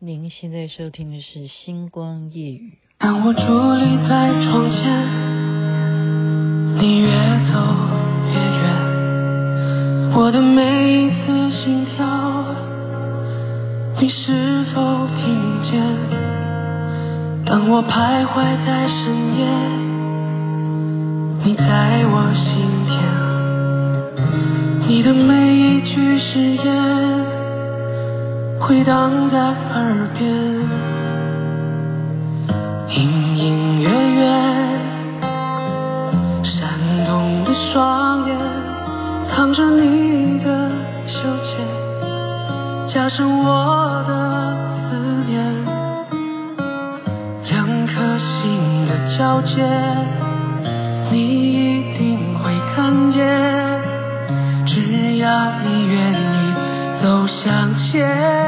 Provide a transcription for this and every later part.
您现在收听的是《星光夜语》。当我伫立在窗前，你越走越远，我的每一次心跳，你是否听见？当我徘徊在深夜，你在我心田，你的每一句誓言，回荡在耳边，隐隐约约，闪动的双眼，藏着你的羞怯，加深我的思念。两颗心的交界，你一定会看见，只要你愿意走向前。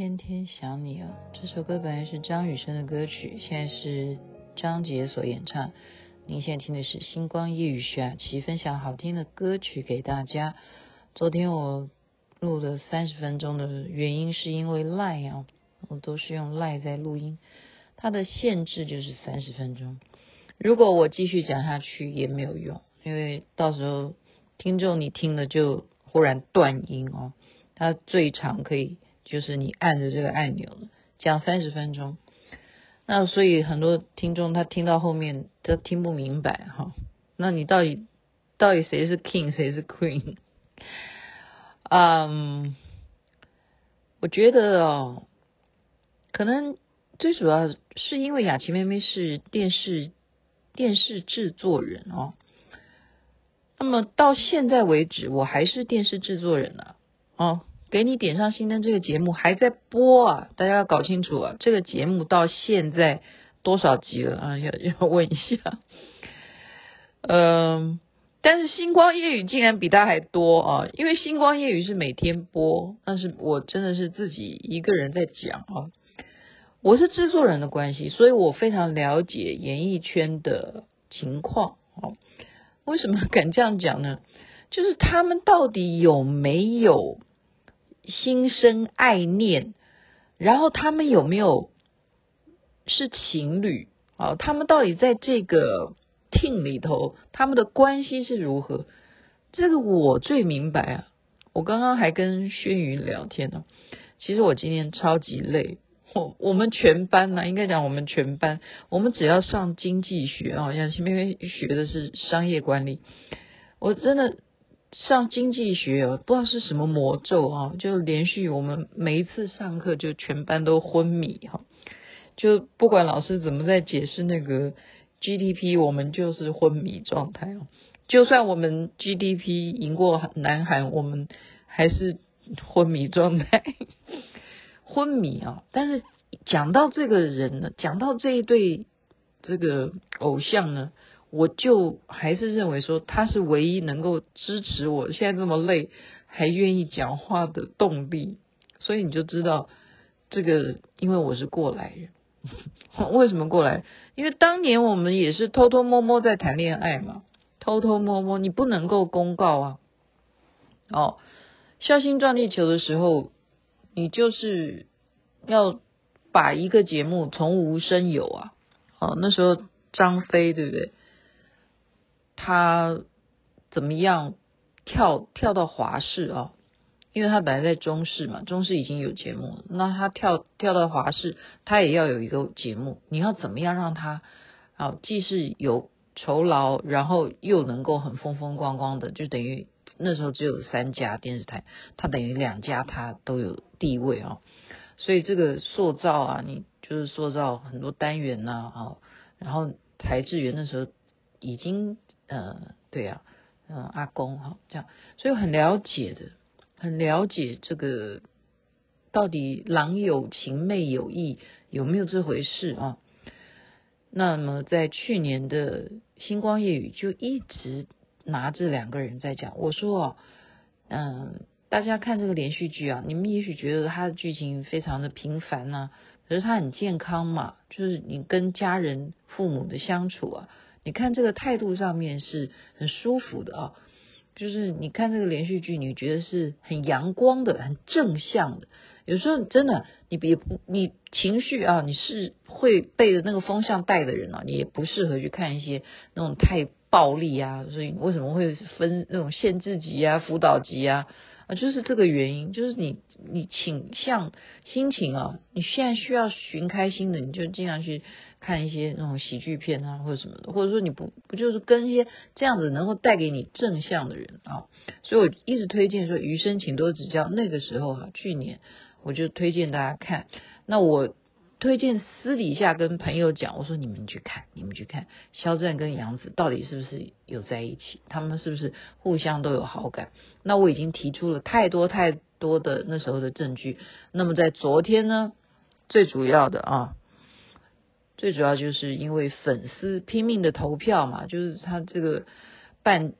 天天想你啊！这首歌本来是张雨生的歌曲，现在是张杰所演唱。您现在听的是《星光夜雨》，徐雅琪分享好听的歌曲给大家。昨天我录了三十分钟的原因，是因为 Line 啊，我都是用 Line 在录音，它的限制就是三十分钟。如果我继续讲下去也没有用，因为到时候听众你听了就忽然断音哦。它最长可以。就是你按着这个按钮讲三十分钟，那所以很多听众他听到后面都听不明白哈。那你到底到底谁是 king 谁是 queen？嗯，我觉得哦，可能最主要是因为雅琪妹妹是电视电视制作人哦。那么到现在为止，我还是电视制作人啊，哦。给你点上心灯这个节目还在播啊，大家要搞清楚啊，这个节目到现在多少集了啊？要要问一下。嗯，但是星光夜语竟然比他还多啊，因为星光夜语是每天播，但是我真的是自己一个人在讲啊。我是制作人的关系，所以我非常了解演艺圈的情况啊。为什么敢这样讲呢？就是他们到底有没有？心生爱念，然后他们有没有是情侣啊？他们到底在这个 team 里头，他们的关系是如何？这个我最明白啊！我刚刚还跟轩宇聊天呢。其实我今天超级累，我我们全班呢、啊，应该讲我们全班，我们只要上经济学啊，像前面学的是商业管理，我真的。上经济学不知道是什么魔咒啊，就连续我们每一次上课就全班都昏迷哈，就不管老师怎么在解释那个 GDP，我们就是昏迷状态哦。就算我们 GDP 赢过南韩，我们还是昏迷状态，昏迷啊！但是讲到这个人呢，讲到这一对这个偶像呢。我就还是认为说他是唯一能够支持我现在这么累还愿意讲话的动力，所以你就知道这个，因为我是过来人。为什么过来？因为当年我们也是偷偷摸摸在谈恋爱嘛，偷偷摸摸，你不能够公告啊。哦，孝心撞地球的时候，你就是要把一个节目从无生有啊。哦，那时候张飞对不对？他怎么样跳跳到华视啊？因为他本来在中视嘛，中视已经有节目，那他跳跳到华视，他也要有一个节目。你要怎么样让他啊，既是有酬劳，然后又能够很风风光光的，就等于那时候只有三家电视台，他等于两家他都有地位啊。所以这个塑造啊，你就是塑造很多单元呐啊，然后台志源那时候已经。呃，对呀、嗯，阿公哈，这样，所以很了解的，很了解这个到底郎有情妹有意有没有这回事啊？那么在去年的星光夜语就一直拿这两个人在讲，我说哦，嗯，大家看这个连续剧啊，你们也许觉得它的剧情非常的平凡呐、啊，可是它很健康嘛，就是你跟家人父母的相处啊。你看这个态度上面是很舒服的啊，就是你看这个连续剧，你觉得是很阳光的、很正向的。有时候真的，你别不你情绪啊，你是会被的那个风向带的人啊，你也不适合去看一些那种太暴力啊。所以为什么会分那种限制级啊、辅导级啊？啊，就是这个原因，就是你你倾向心情啊，你现在需要寻开心的，你就尽量去看一些那种喜剧片啊，或者什么的，或者说你不不就是跟一些这样子能够带给你正向的人啊，所以我一直推荐说《余生请多指教》，那个时候哈、啊，去年我就推荐大家看，那我。推荐私底下跟朋友讲，我说你们去看，你们去看肖战跟杨紫到底是不是有在一起，他们是不是互相都有好感？那我已经提出了太多太多的那时候的证据。那么在昨天呢，最主要的啊，最主要就是因为粉丝拼命的投票嘛，就是他这个办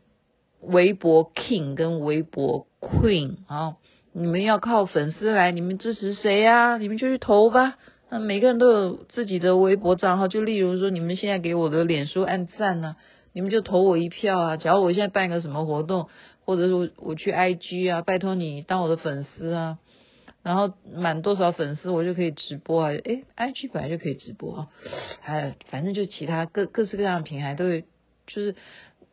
微博 King 跟微博 Queen 啊，你们要靠粉丝来，你们支持谁呀？你们就去投吧。那每个人都有自己的微博账号，就例如说，你们现在给我的脸书按赞呢，你们就投我一票啊。假如我现在办个什么活动，或者说我去 IG 啊，拜托你当我的粉丝啊，然后满多少粉丝我就可以直播啊。诶，IG 本来就可以直播啊，哎，反正就其他各各式各样的平台都会，就是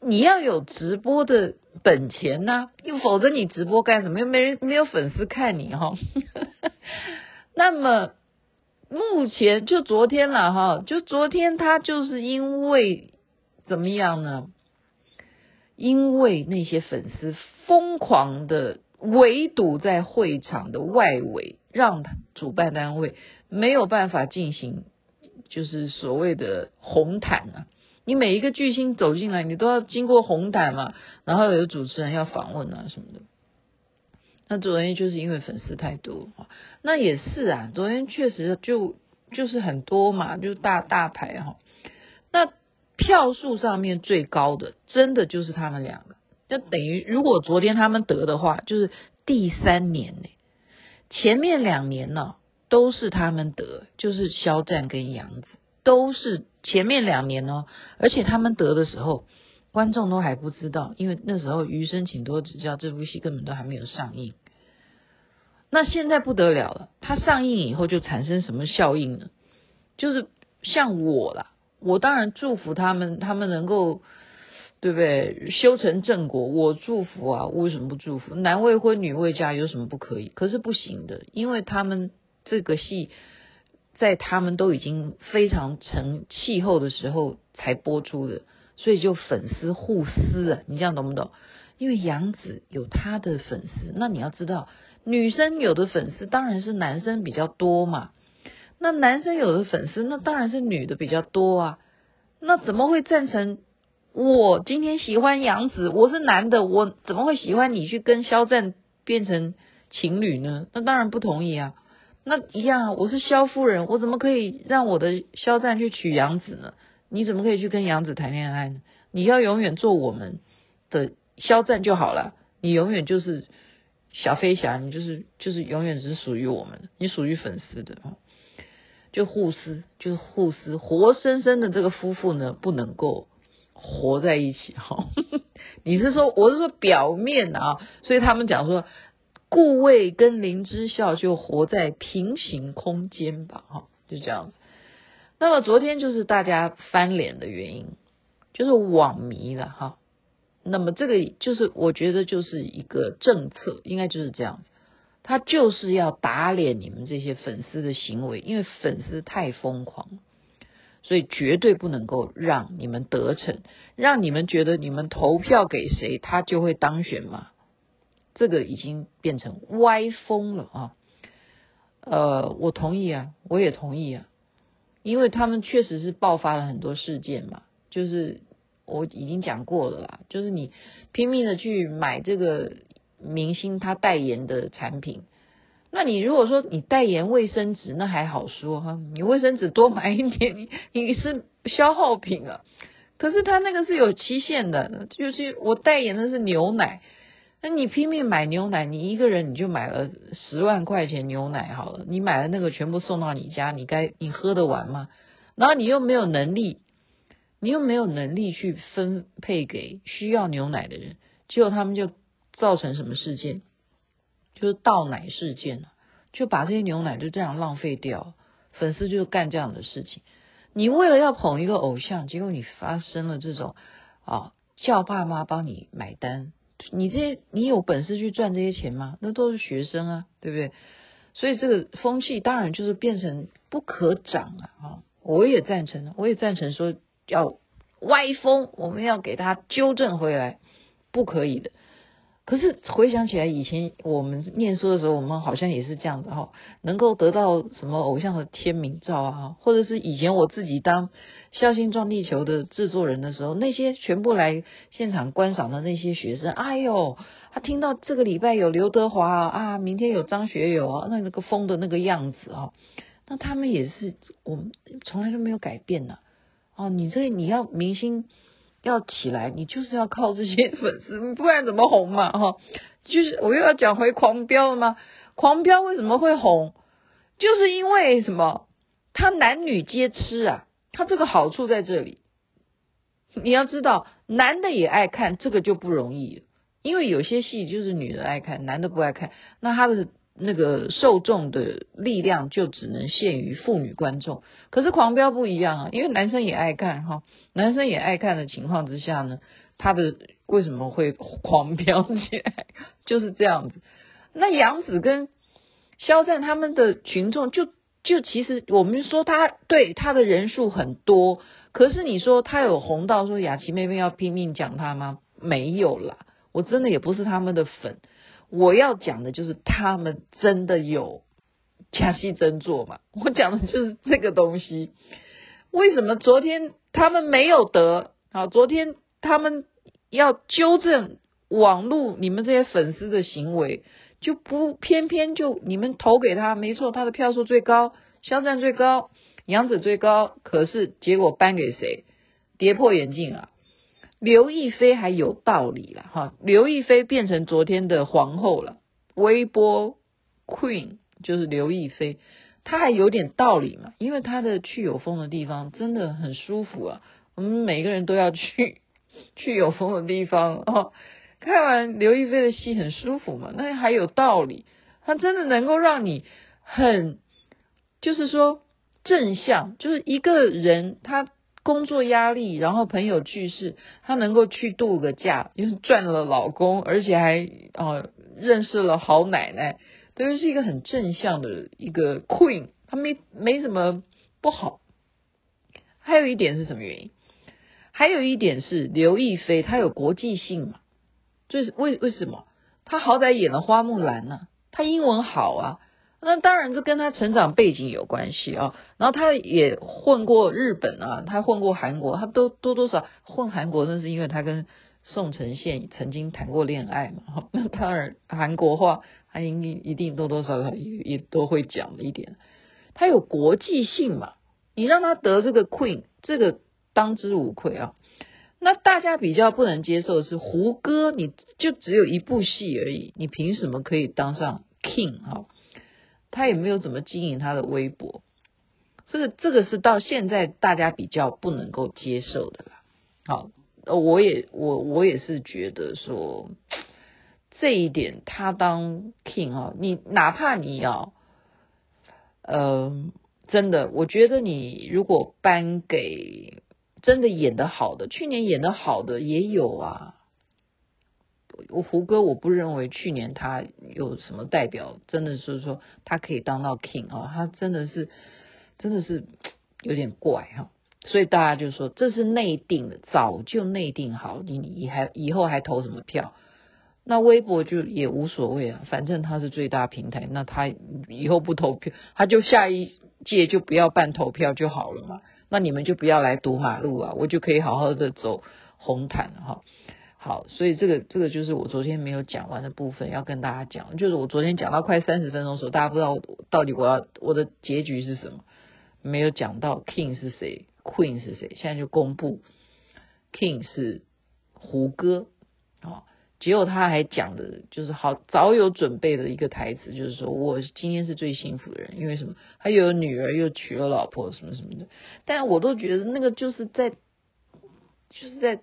你要有直播的本钱呐、又否则你直播干什么？又没人没有粉丝看你哈、哦。那么。目前就昨天了哈，就昨天他就是因为怎么样呢？因为那些粉丝疯狂的围堵在会场的外围，让主办单位没有办法进行，就是所谓的红毯啊。你每一个巨星走进来，你都要经过红毯嘛，然后有主持人要访问啊什么的。那昨天就是因为粉丝太多，那也是啊。昨天确实就就是很多嘛，就大大牌哈。那票数上面最高的，真的就是他们两个。就等于如果昨天他们得的话，就是第三年呢。前面两年呢都是他们得，就是肖战跟杨紫都是前面两年哦。而且他们得的时候。观众都还不知道，因为那时候《余生请多指教》这部戏根本都还没有上映。那现在不得了了，它上映以后就产生什么效应呢？就是像我啦，我当然祝福他们，他们能够对不对修成正果，我祝福啊，为什么不祝福？男未婚女未嫁有什么不可以？可是不行的，因为他们这个戏在他们都已经非常成气候的时候才播出的。所以就粉丝互撕啊，你这样懂不懂？因为杨紫有他的粉丝，那你要知道，女生有的粉丝当然是男生比较多嘛。那男生有的粉丝，那当然是女的比较多啊。那怎么会赞成我今天喜欢杨紫？我是男的，我怎么会喜欢你去跟肖战变成情侣呢？那当然不同意啊。那一样，我是肖夫人，我怎么可以让我的肖战去娶杨紫呢？你怎么可以去跟杨紫谈恋爱呢？你要永远做我们的肖战就好了，你永远就是小飞侠，你就是就是永远只属于我们，你属于粉丝的，就互撕，就是互撕，活生生的这个夫妇呢，不能够活在一起哈。你是说，我是说表面啊，所以他们讲说，顾魏跟林之孝就活在平行空间吧，哈，就这样子。那么昨天就是大家翻脸的原因，就是网迷了哈。那么这个就是我觉得就是一个政策，应该就是这样子，他就是要打脸你们这些粉丝的行为，因为粉丝太疯狂，所以绝对不能够让你们得逞，让你们觉得你们投票给谁，他就会当选嘛。这个已经变成歪风了啊。呃，我同意啊，我也同意啊。因为他们确实是爆发了很多事件嘛，就是我已经讲过了啦，就是你拼命的去买这个明星他代言的产品，那你如果说你代言卫生纸，那还好说哈，你卫生纸多买一点，你是消耗品啊。可是他那个是有期限的，就是我代言的是牛奶，那你拼命买牛奶，你一个人你就买了十万块钱牛奶好了，你买了那个全部送到你家，你该你喝得完吗？然后你又没有能力，你又没有能力去分配给需要牛奶的人，结果他们就造成什么事件？就是倒奶事件，就把这些牛奶就这样浪费掉，粉丝就干这样的事情。你为了要捧一个偶像，结果你发生了这种啊，叫爸妈帮你买单，你这些你有本事去赚这些钱吗？那都是学生啊，对不对？所以这个风气当然就是变成不可长了啊！我也赞成，我也赞成说要歪风，我们要给他纠正回来，不可以的。可是回想起来，以前我们念书的时候，我们好像也是这样子哈，能够得到什么偶像的签名照啊，或者是以前我自己当《笑星撞地球》的制作人的时候，那些全部来现场观赏的那些学生，哎呦，他听到这个礼拜有刘德华啊，明天有张学友啊，那那个疯的那个样子啊，那他们也是我们从来都没有改变呢。哦，你这你要明星。要起来，你就是要靠这些粉丝，不然怎么红嘛？哈，就是我又要讲回狂飙了吗？狂飙为什么会红？就是因为什么？他男女皆吃啊！他这个好处在这里，你要知道，男的也爱看，这个就不容易，因为有些戏就是女的爱看，男的不爱看，那他的。那个受众的力量就只能限于妇女观众，可是狂飙不一样啊，因为男生也爱看哈，男生也爱看的情况之下呢，他的为什么会狂飙起来？就是这样子。那杨紫跟肖战他们的群众就就其实我们说他对他的人数很多，可是你说他有红到说雅琪妹妹要拼命讲他吗？没有啦，我真的也不是他们的粉。我要讲的就是他们真的有假戏真做嘛？我讲的就是这个东西。为什么昨天他们没有得？好，昨天他们要纠正网络你们这些粉丝的行为，就不偏偏就你们投给他，没错，他的票数最高，肖战最高，杨紫最高，可是结果颁给谁？跌破眼镜啊！刘亦菲还有道理了哈，刘亦菲变成昨天的皇后了，微波 Queen 就是刘亦菲，她还有点道理嘛，因为她的去有风的地方真的很舒服啊，我们每个人都要去 去有风的地方哦。看完刘亦菲的戏很舒服嘛，那还有道理，她真的能够让你很，就是说正向，就是一个人他。工作压力，然后朋友去世，她能够去度个假，又赚了老公，而且还哦、呃、认识了好奶奶，等于是一个很正向的一个 queen，她没没什么不好。还有一点是什么原因？还有一点是刘亦菲，她有国际性嘛？就是为为什么？她好歹演了花木兰呢、她英文好啊。那当然，这跟他成长背景有关系啊。然后他也混过日本啊，他混过韩国，他都多多少混韩国，那是因为他跟宋承宪曾经谈过恋爱嘛。那当然，韩国话他应一定多多少少也也都会讲一点。他有国际性嘛？你让他得这个 Queen，这个当之无愧啊。那大家比较不能接受的是胡歌，你就只有一部戏而已，你凭什么可以当上 King 啊？他也没有怎么经营他的微博，这个这个是到现在大家比较不能够接受的啦。好，我也我我也是觉得说这一点，他当 king 啊，你哪怕你要，呃，真的，我觉得你如果颁给真的演得好的，去年演得好的也有啊。我胡歌，我不认为去年他有什么代表，真的是说他可以当到 king 啊，他真的是真的是有点怪哈，所以大家就说这是内定的，早就内定好，你你还以后还投什么票？那微博就也无所谓啊，反正他是最大平台，那他以后不投票，他就下一届就不要办投票就好了嘛，那你们就不要来堵马路啊，我就可以好好的走。红毯哈。好，所以这个这个就是我昨天没有讲完的部分，要跟大家讲，就是我昨天讲到快三十分钟的时候，大家不知道到底我要我的结局是什么，没有讲到 King 是谁，Queen 是谁，现在就公布 King 是胡歌啊。结果他还讲的就是好早有准备的一个台词，就是说我今天是最幸福的人，因为什么？他又有女儿，又娶了老婆，什么什么的。但我都觉得那个就是在，就是在，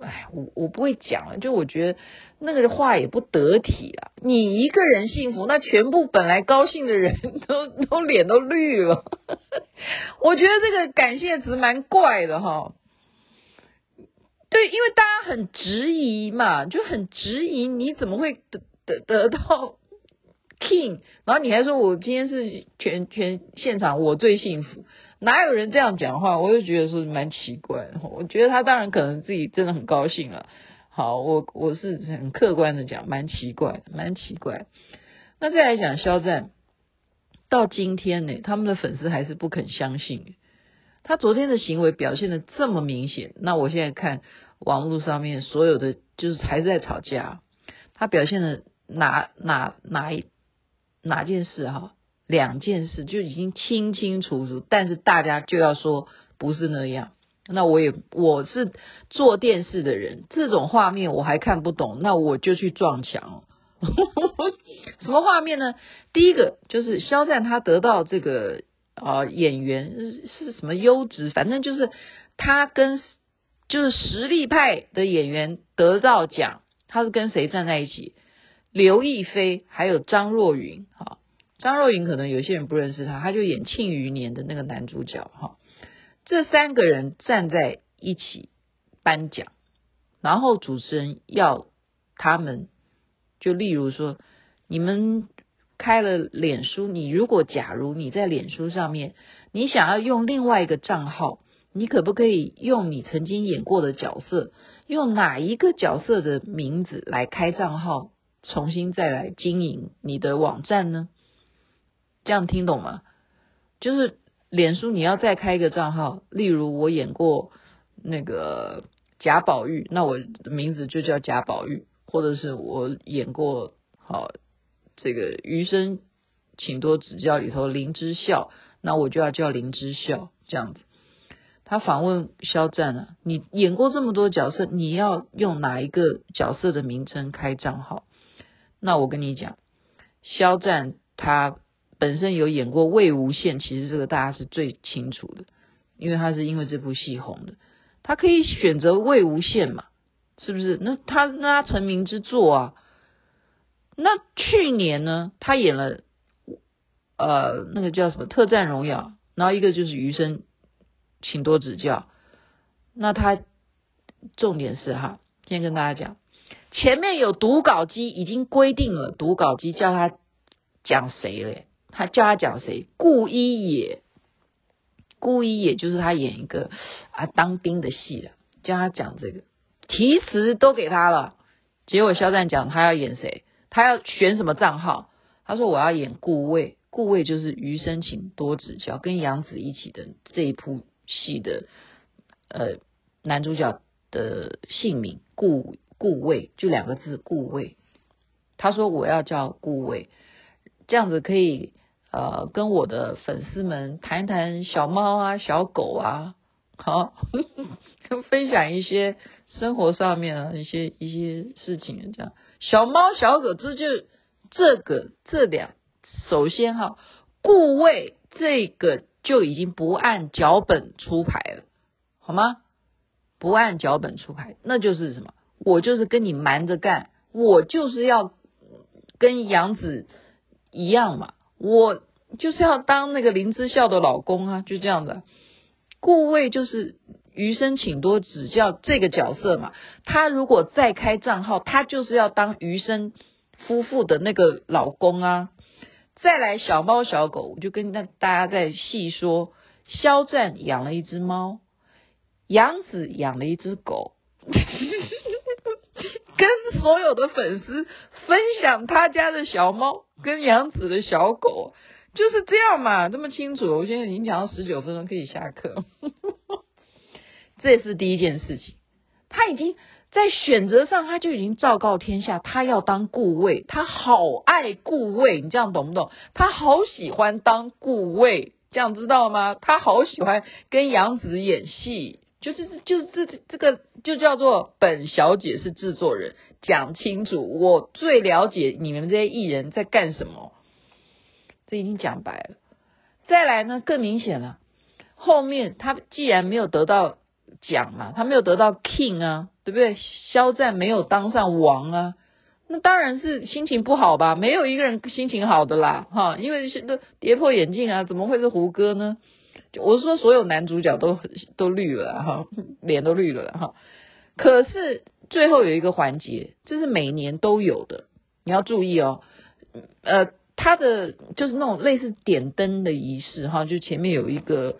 哎，我我不会讲了。就我觉得那个话也不得体啊。你一个人幸福，那全部本来高兴的人 都都脸都绿了。我觉得这个感谢词蛮怪的哈。对，因为大家很质疑嘛，就很质疑你怎么会得得得到 king，然后你还说我今天是全全现场我最幸福，哪有人这样讲话？我就觉得说蛮奇怪。我觉得他当然可能自己真的很高兴了。好，我我是很客观的讲，蛮奇怪，蛮奇怪。那再来讲肖战，到今天呢，他们的粉丝还是不肯相信。他昨天的行为表现的这么明显，那我现在看网络上面所有的就是还是在吵架。他表现的哪哪哪一哪件事哈，两件事就已经清清楚楚，但是大家就要说不是那样。那我也我是做电视的人，这种画面我还看不懂，那我就去撞墙。什么画面呢？第一个就是肖战他得到这个。啊，演员是是什么优质？反正就是他跟就是实力派的演员得到奖，他是跟谁站在一起？刘亦菲还有张若昀。哈，张若昀可能有些人不认识他，他就演《庆余年》的那个男主角。哈，这三个人站在一起颁奖，然后主持人要他们，就例如说你们。开了脸书，你如果假如你在脸书上面，你想要用另外一个账号，你可不可以用你曾经演过的角色，用哪一个角色的名字来开账号，重新再来经营你的网站呢？这样听懂吗？就是脸书你要再开一个账号，例如我演过那个贾宝玉，那我的名字就叫贾宝玉，或者是我演过好。这个余生，请多指教里头林之孝，那我就要叫林之孝这样子。他访问肖战啊，你演过这么多角色，你要用哪一个角色的名称开账号？那我跟你讲，肖战他本身有演过魏无羡，其实这个大家是最清楚的，因为他是因为这部戏红的，他可以选择魏无羡嘛，是不是？那他那他成名之作啊。那去年呢，他演了，呃，那个叫什么《特战荣耀》，然后一个就是《余生，请多指教》。那他重点是哈，先跟大家讲，前面有读稿机已经规定了，读稿机叫他讲谁嘞？他叫他讲谁？顾一野，顾一野就是他演一个啊当兵的戏的，叫他讲这个，题词都给他了，结果肖战讲他要演谁？他要选什么账号？他说我要演顾魏，顾魏就是余生请多指教，跟杨紫一起的这一部戏的呃男主角的姓名顾顾魏，就两个字顾魏。他说我要叫顾魏，这样子可以呃跟我的粉丝们谈一谈小猫啊、小狗啊，好 分享一些生活上面啊一些一些事情这样。小猫小狗这就这个这两，首先哈，顾魏这个就已经不按脚本出牌了，好吗？不按脚本出牌，那就是什么？我就是跟你瞒着干，我就是要跟杨紫一样嘛，我就是要当那个林之孝的老公啊，就这样的。顾魏就是。余生请多指教这个角色嘛，他如果再开账号，他就是要当余生夫妇的那个老公啊。再来小猫小狗，我就跟大家再细说，肖战养了一只猫，杨紫养了一只狗，跟所有的粉丝分享他家的小猫跟杨子的小狗，就是这样嘛，这么清楚。我现在已经讲到十九分钟，可以下课。这是第一件事情。他已经在选择上他就已经昭告天下，他要当顾魏，他好爱顾魏，你这样懂不懂？他好喜欢当顾魏，这样知道吗？他好喜欢跟杨子演戏。就是就是这这个就叫做本小姐是制作人，讲清楚，我最了解你们这些艺人在干什么，这已经讲白了。再来呢，更明显了，后面他既然没有得到奖嘛，他没有得到 king 啊，对不对？肖战没有当上王啊，那当然是心情不好吧？没有一个人心情好的啦，哈，因为是都跌破眼镜啊，怎么会是胡歌呢？我是说，所有男主角都都绿了哈，脸都绿了哈。可是最后有一个环节，这是每年都有的，你要注意哦。呃，他的就是那种类似点灯的仪式哈，就前面有一个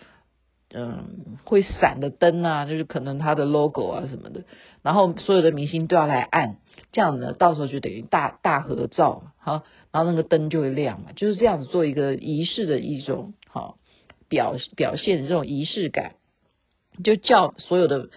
嗯会闪的灯啊，就是可能他的 logo 啊什么的，然后所有的明星都要来按，这样呢，到时候就等于大大合照哈，然后那个灯就会亮嘛，就是这样子做一个仪式的一种哈。表表现这种仪式感，就叫所有的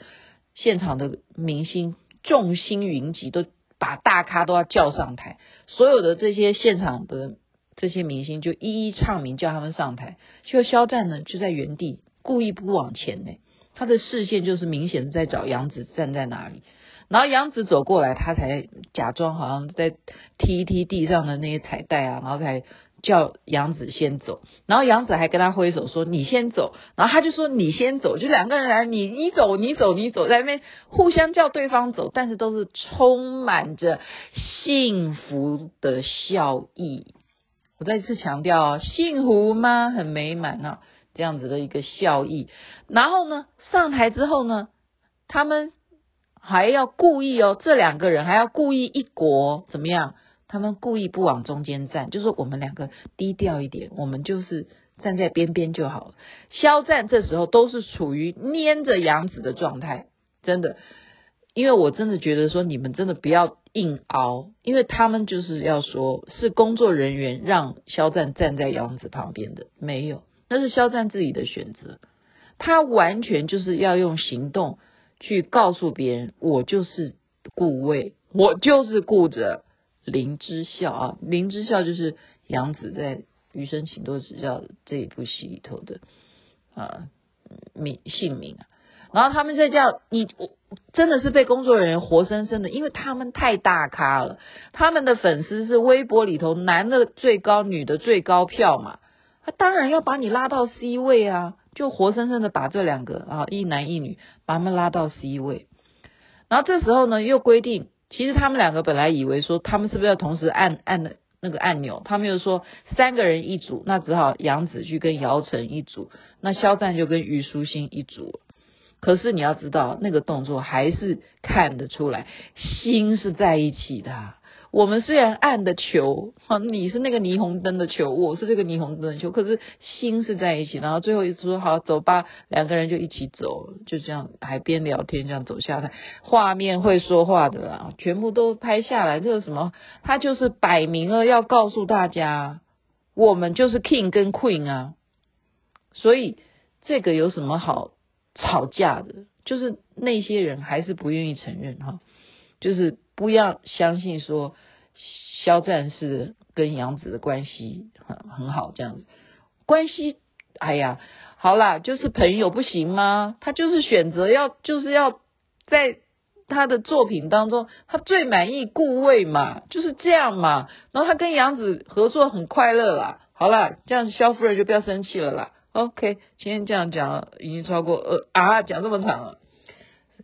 现场的明星众星云集，都把大咖都要叫上台。所有的这些现场的这些明星就一一唱名，叫他们上台。就肖战呢，就在原地故意不往前呢，他的视线就是明显的在找杨紫站在哪里。然后杨紫走过来，他才假装好像在踢一踢地上的那些彩带啊，然后才。叫杨紫先走，然后杨紫还跟他挥手说：“你先走。”然后他就说：“你先走。”就两个人来，你你走，你走，你走，在那边互相叫对方走，但是都是充满着幸福的笑意。我再次强调哦，幸福吗？很美满啊，这样子的一个笑意。然后呢，上台之后呢，他们还要故意哦，这两个人还要故意一国怎么样？他们故意不往中间站，就是我们两个低调一点，我们就是站在边边就好了。肖战这时候都是处于黏着杨紫的状态，真的，因为我真的觉得说你们真的不要硬熬，因为他们就是要说是工作人员让肖战站在杨紫旁边的，没有，那是肖战自己的选择，他完全就是要用行动去告诉别人，我就是顾魏，我就是顾着。林之孝啊，林之孝就是杨紫在《余生，请多指教》这一部戏里头的啊名姓名啊。然后他们在叫你，我真的是被工作人员活生生的，因为他们太大咖了，他们的粉丝是微博里头男的最高，女的最高票嘛，他当然要把你拉到 C 位啊，就活生生的把这两个啊一男一女把他们拉到 C 位，然后这时候呢又规定。其实他们两个本来以为说他们是不是要同时按按那个按钮，他们又说三个人一组，那只好杨紫去跟姚晨一组，那肖战就跟虞书欣一组。可是你要知道，那个动作还是看得出来心是在一起的。我们虽然暗的球，哈，你是那个霓虹灯的球，我是这个霓虹灯的球，可是心是在一起。然后最后一次说好走吧，两个人就一起走，就这样还边聊天这样走下来，画面会说话的啦，全部都拍下来。这个什么？他就是摆明了要告诉大家，我们就是 king 跟 queen 啊。所以这个有什么好吵架的？就是那些人还是不愿意承认哈，就是。不要相信说肖战是跟杨紫的关系很很好这样子，关系哎呀，好啦，就是朋友不行吗？他就是选择要就是要在他的作品当中，他最满意顾魏嘛，就是这样嘛。然后他跟杨紫合作很快乐啦，好啦，这样肖夫人就不要生气了啦。OK，今天这样讲已经超过呃啊，讲这么长了，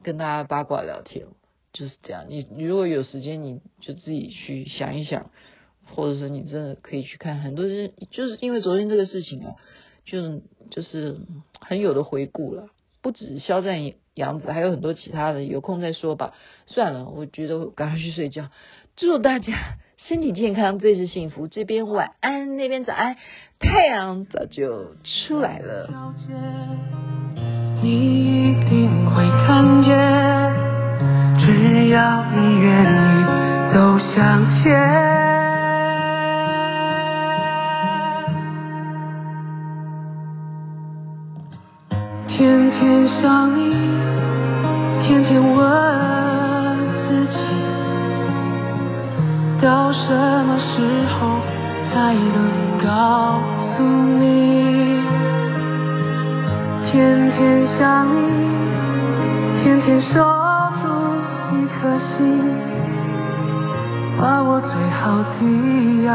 跟大家八卦聊天。就是这样，你你如果有时间，你就自己去想一想，或者是你真的可以去看很多人，就是因为昨天这个事情啊，就就是很有的回顾了，不止肖战、杨紫，还有很多其他的，有空再说吧。算了，我觉得我赶快去睡觉。祝大家 身体健康，最是幸福。这边晚安，那边早安，太阳早就出来了。你一定会看见。只要你愿意走向前天天想你天天问自己到什么时候才能告诉你天天想你天天说颗心，把我最好的爱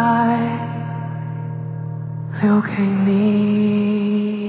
留给你。